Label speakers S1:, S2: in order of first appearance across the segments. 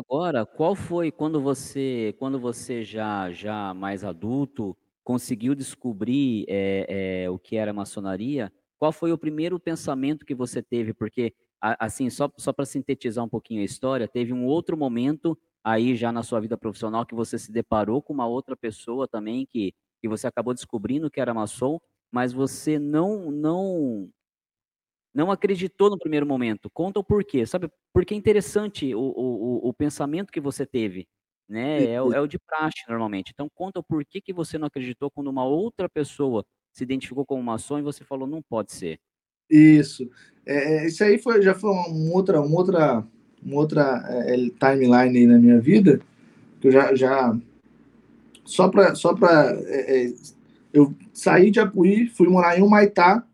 S1: agora, qual foi quando você quando você já já mais adulto, conseguiu descobrir, eh eh, o que era maçonaria, qual foi o primeiro pensamento que você teve? Porque, assim, só só pra sintetizar um pouquinho a história, teve um outro momento, aí já na sua vida profissional, que você se deparou com uma outra pessoa também que que você acabou descobrindo que era maçom, mas você não não não acreditou no primeiro momento. Conta o porquê, sabe, porque é interessante o o o pensamento que você teve, né, é o é o de praxe normalmente. Então conta o porquê que você não acreditou quando uma outra pessoa se identificou como maçom e você falou: "Não pode ser".
S2: Isso. Eh eh, isso aí foi já foi uma outra uma outra uma outra, eh eh, timeline aí na minha vida, que eu já já só pra só pra, eh eh, eu saí de Apuí, fui morar em Humaitá,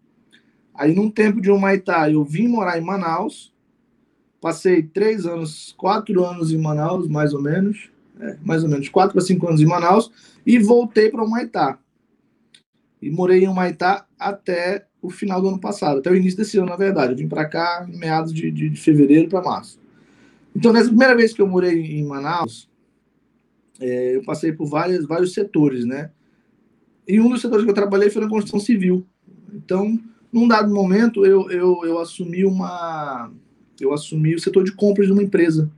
S2: aí num tempo de Humaitá eu vim morar em Manaus, passei 3 anos 4 anos em Manaus, mais ou menos, é, mais ou menos 4 pra 5 anos em Manaus, e voltei pra Humaitá. E morei em Humaitá até o final do ano passado, até o início desse ano, na verdade. Eu vim pra cá em meados de de de fevereiro pra março. Então, nessa primeira vez que eu morei em Manaus, eh, eu passei por várias vários setores, né. E um dos setores que eu trabalhei foi na construção civil. Então, num dado momento, eu eu eu assumi uma eu assumi o setor de compras de uma empresa,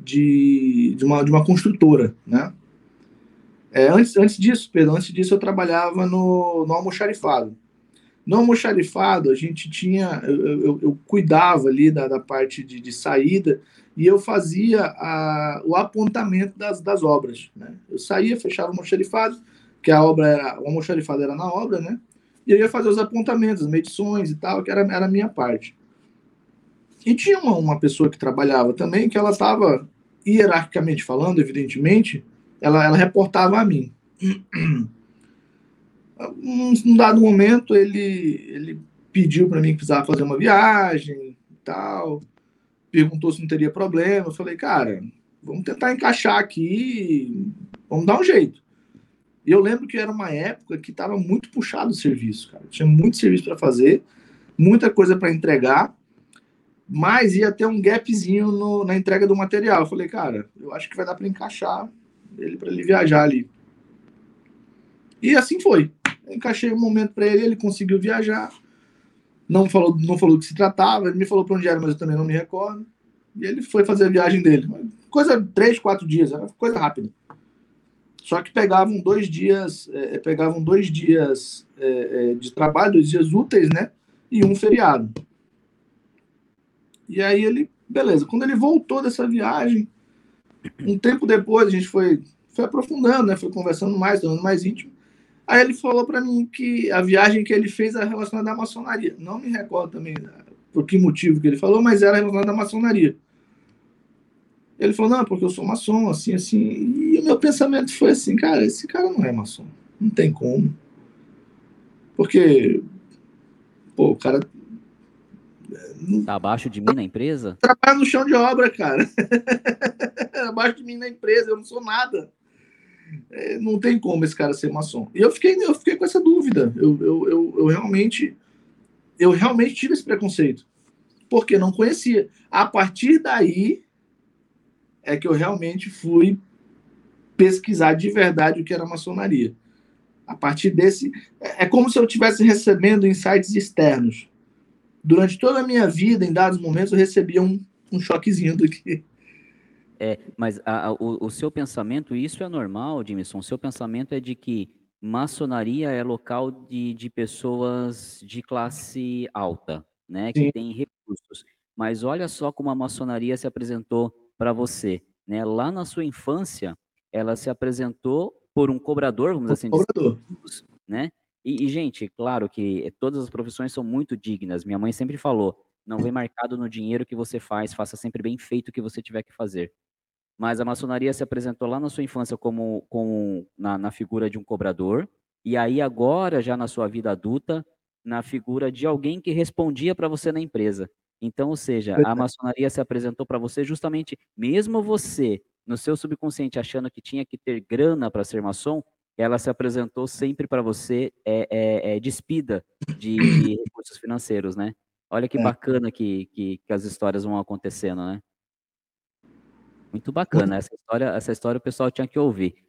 S2: de de uma de uma construtora, né. Eh, antes antes disso, perdão, antes disso eu trabalhava no no almoxarifado. No almoxarifado, a gente tinha eu eu eu cuidava ali da da parte de de saída, e eu fazia a o apontamento das das obras, né. Eu saía, fechava o almoxarifado, que a obra era o almoxarifado era na obra, né, e eu ia fazer os apontamentos, as medições e tal, que era era a minha parte. E tinha uma uma pessoa que trabalhava também, que ela estava, hierarquicamente falando, evidentemente, ela ela reportava a mim. Num dado momento, ele ele pediu pra mim que precisava fazer uma viagem, e tal, perguntou se não teria problema, eu falei: "Cara, vamos tentar encaixar aqui, vamos dar um jeito". E eu lembro que era uma época que estava muito puxado o serviço, cara, tinha muito serviço pra fazer, muita coisa pra entregar, mas ia ter um gapzinho no na entrega do material. Eu falei: "Cara, eu acho que vai dar pra encaixar ele pra ele viajar ali". E assim foi. Encaixei um momento pra ele, ele conseguiu viajar, não falou não falou do que se tratava, ele me falou pra onde era, mas eu também não me recordo, e ele foi fazer a viagem dele. Coisa 3, 4 dias, era coisa rápida. Só que pegavam 2 dias, eh eh, pegavam 2 dias, eh eh, de trabalho, 2 dias úteis, né, e 1 feriado. E aí ele beleza, quando ele voltou dessa viagem, um tempo depois a gente foi foi aprofundando, né, foi conversando mais, tornando mais íntimo, aí ele falou pra mim que a viagem que ele fez era relacionada à maçonaria. Não me recordo também por que motivo que ele falou, mas era relacionada à maçonaria. Ele falou: "Não, porque eu sou maçom, assim, assim", e o meu pensamento foi assim: "Cara, esse cara não é maçom, não tem como". Porque, pô, o cara
S1: Tá abaixo de mim na empresa?
S2: trabalha no chão de obra, cara. Abaixo de mim na empresa, eu não sou nada. Eh, não tem como esse cara ser maçom. E eu fiquei eu fiquei com essa dúvida, eu eu eu eu realmente eu realmente tive esse preconceito, porque não conhecia. A partir daí, é que eu realmente fui pesquisar de verdade o que era maçonaria. A partir desse é é como se eu tivesse recebendo insights externos. Durante toda a minha vida, em dados momentos, eu recebia um um choquezinho do que
S1: É, mas a a o o seu pensamento isso é normal, Edmilson, o seu pensamento é de que maçonaria é local de de pessoas de classe alta, né, que
S2: Sim.
S1: têm recursos. Mas olha só como a maçonaria se apresentou pra você, né, lá na sua infância, ela se apresentou por um cobrador, vamos
S2: O
S1: assim dizer,
S2: cobrador.
S1: né. E e gente, claro que todas as profissões são muito dignas, minha mãe sempre falou: "Não vem marcado no dinheiro que você faz, faça sempre bem feito o que você tiver que fazer". Mas a maçonaria se apresentou lá na sua infância como como na na figura de um cobrador, e aí agora já na sua vida adulta, na figura de alguém que respondia pra você na empresa. Então, ou seja, a maçonaria se apresentou pra você justamente mesmo você, no seu subconsciente, achando que tinha que ter grana pra ser maçom, ela se apresentou sempre pra você, eh eh eh, despida de de recursos financeiros, né. Olha que
S2: É.
S1: bacana que que que as histórias vão acontecendo, né. Muito bacana, essa história essa história o pessoal tinha que ouvir.